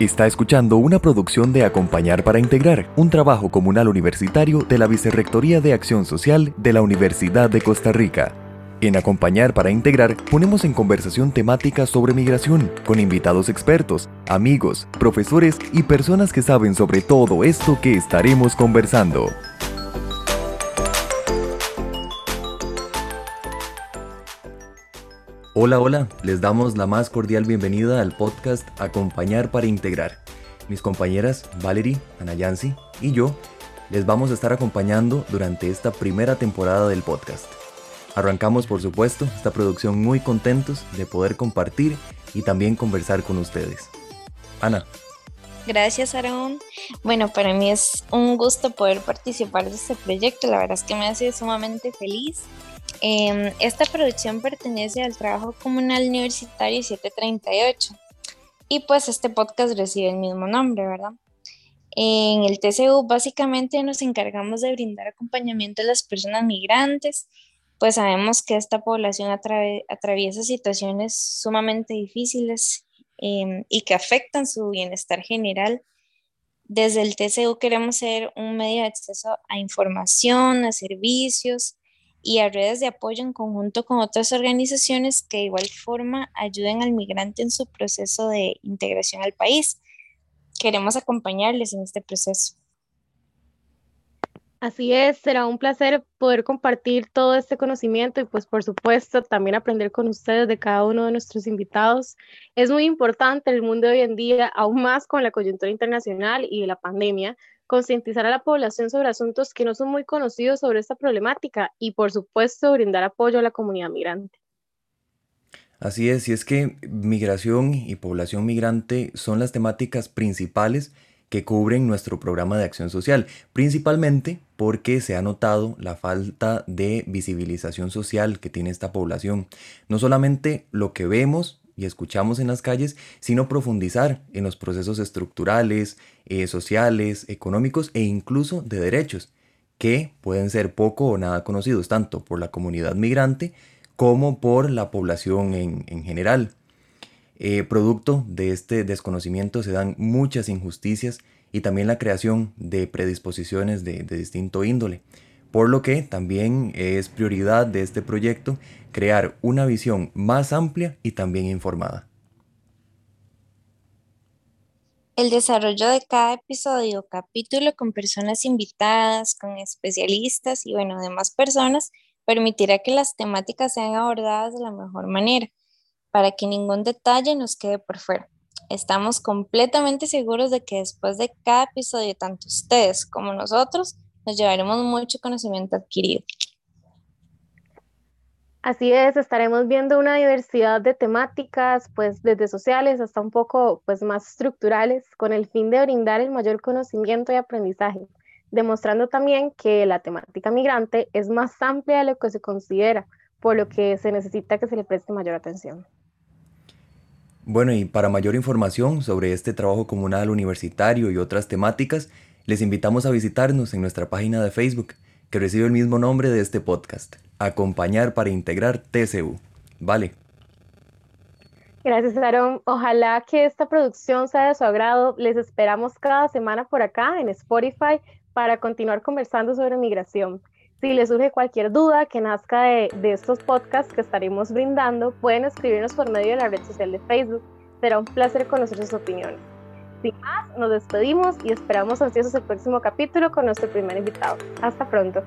Está escuchando una producción de Acompañar para Integrar, un trabajo comunal universitario de la Vicerrectoría de Acción Social de la Universidad de Costa Rica. En Acompañar para Integrar ponemos en conversación temáticas sobre migración, con invitados expertos, amigos, profesores y personas que saben sobre todo esto que estaremos conversando. Hola, hola, les damos la más cordial bienvenida al podcast Acompañar para Integrar. Mis compañeras Valerie, Anayansi y yo les vamos a estar acompañando durante esta primera temporada del podcast. Arrancamos, por supuesto, esta producción muy contentos de poder compartir y también conversar con ustedes. Ana. Gracias, Aaron. Bueno, para mí es un gusto poder participar de este proyecto. La verdad es que me hace sumamente feliz Em, esta producción pertenece al trabajo comunal universitario 738 y pues este podcast recibe el mismo nombre, ¿verdad? En el TCU básicamente nos encargamos de brindar acompañamiento a las personas migrantes, pues sabemos que esta población atraviesa situaciones sumamente difíciles em, y que afectan su bienestar general. Desde el TCU queremos ser un medio de acceso a información, a servicios, y a redes de apoyo en conjunto con otras organizaciones que de igual forma ayuden al migrante en su proceso de integración al país. Queremos acompañarles en este proceso. Así es, será un placer poder compartir todo este conocimiento y pues por supuesto también aprender con ustedes de cada uno de nuestros invitados. Es muy importante el mundo de hoy en día, aún más con la coyuntura internacional y la pandemia, concientizar a la población sobre asuntos que no son muy conocidos sobre esta problemática y, por supuesto, brindar apoyo a la comunidad migrante. Así es, y es que migración y población migrante son las temáticas principales que cubren nuestro programa de acción social, principalmente porque se ha notado la falta de visibilización social que tiene esta población. No solamente lo que vemos y escuchamos en las calles, sino profundizar en los procesos estructurales, eh, sociales, económicos e incluso de derechos, que pueden ser poco o nada conocidos tanto por la comunidad migrante como por la población en, general. Eh, producto de este desconocimiento se dan muchas injusticias y también la creación de predisposiciones de distinto índole por lo que también es prioridad de este proyecto crear una visión más amplia y también informada. El desarrollo de cada episodio o capítulo con personas invitadas, con especialistas y bueno, demás personas permitirá que las temáticas sean abordadas de la mejor manera, para que ningún detalle nos quede por fuera. Estamos completamente seguros de que después de cada episodio, tanto ustedes como nosotros, nos llevaremos mucho conocimiento adquirido. Así es, estaremos viendo una diversidad de temáticas, pues desde sociales hasta un poco pues más estructurales, con el fin de brindar el mayor conocimiento y aprendizaje, demostrando también que la temática migrante es más amplia de lo que se considera, por lo que se necesita que se le preste mayor atención. Bueno, y para mayor información sobre este trabajo comunal universitario y otras temáticas, les invitamos a visitarnos en nuestra página de Facebook, que recibe el mismo nombre de este podcast, Acompañar para Integrar TCU. Vale. Gracias, Aaron. Ojalá que esta producción sea de su agrado. Les esperamos cada semana por acá en Spotify para continuar conversando sobre migración. Si les surge cualquier duda que nazca de, de, estos podcasts que estaremos brindando, pueden escribirnos por medio de la red social de Facebook. Será un placer conocer sus opiniones. Sin más, nos despedimos y esperamos ansiosos el próximo capítulo con nuestro primer invitado. Hasta pronto.